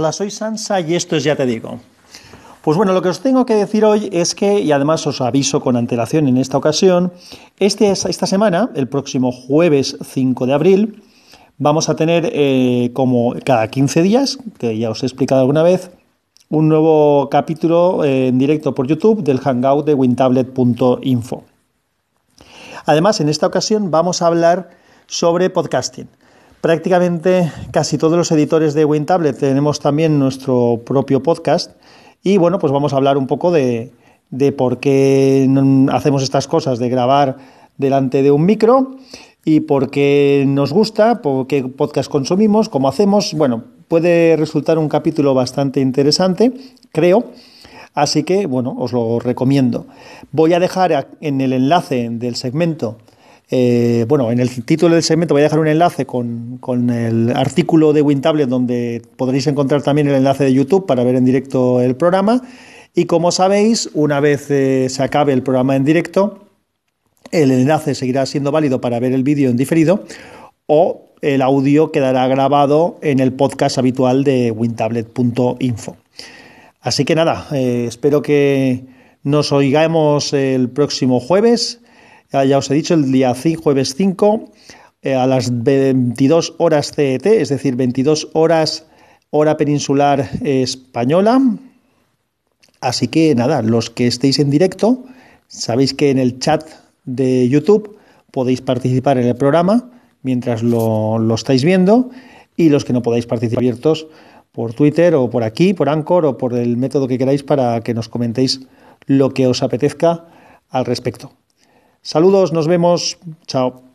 Hola, soy Sansa y esto es Ya Te Digo. Pues bueno, lo que os tengo que decir hoy es que, y además os aviso con antelación en esta ocasión, este, esta semana, el próximo jueves 5 de abril, vamos a tener eh, como cada 15 días, que ya os he explicado alguna vez, un nuevo capítulo eh, en directo por YouTube del hangout de wintablet.info. Además, en esta ocasión vamos a hablar sobre podcasting. Prácticamente casi todos los editores de WinTablet tenemos también nuestro propio podcast y bueno, pues vamos a hablar un poco de, por qué hacemos estas cosas de grabar delante de un micro y por qué nos gusta, por qué podcast consumimos, cómo hacemos. Bueno, puede resultar un capítulo bastante interesante, creo. Así que, bueno, os lo recomiendo. Voy a dejar en el enlace del segmento eh, bueno, en el título del segmento voy a dejar un enlace con, el artículo de WinTablet donde podréis encontrar también el enlace de YouTube para ver en directo el programa. Y como sabéis, una vez eh, se acabe el programa en directo, el enlace seguirá siendo válido para ver el vídeo en diferido o el audio quedará grabado en el podcast habitual de wintablet.info. Así que nada, eh, espero que nos oigamos el próximo jueves ya os he dicho, el día 5, jueves 5, eh, a las 22 horas CET, es decir, 22 horas hora peninsular española. Así que nada, los que estéis en directo, sabéis que en el chat de YouTube podéis participar en el programa mientras lo, lo estáis viendo y los que no podáis participar abiertos por Twitter o por aquí, por Anchor o por el método que queráis para que nos comentéis lo que os apetezca al respecto. Saludos, nos vemos. Chao.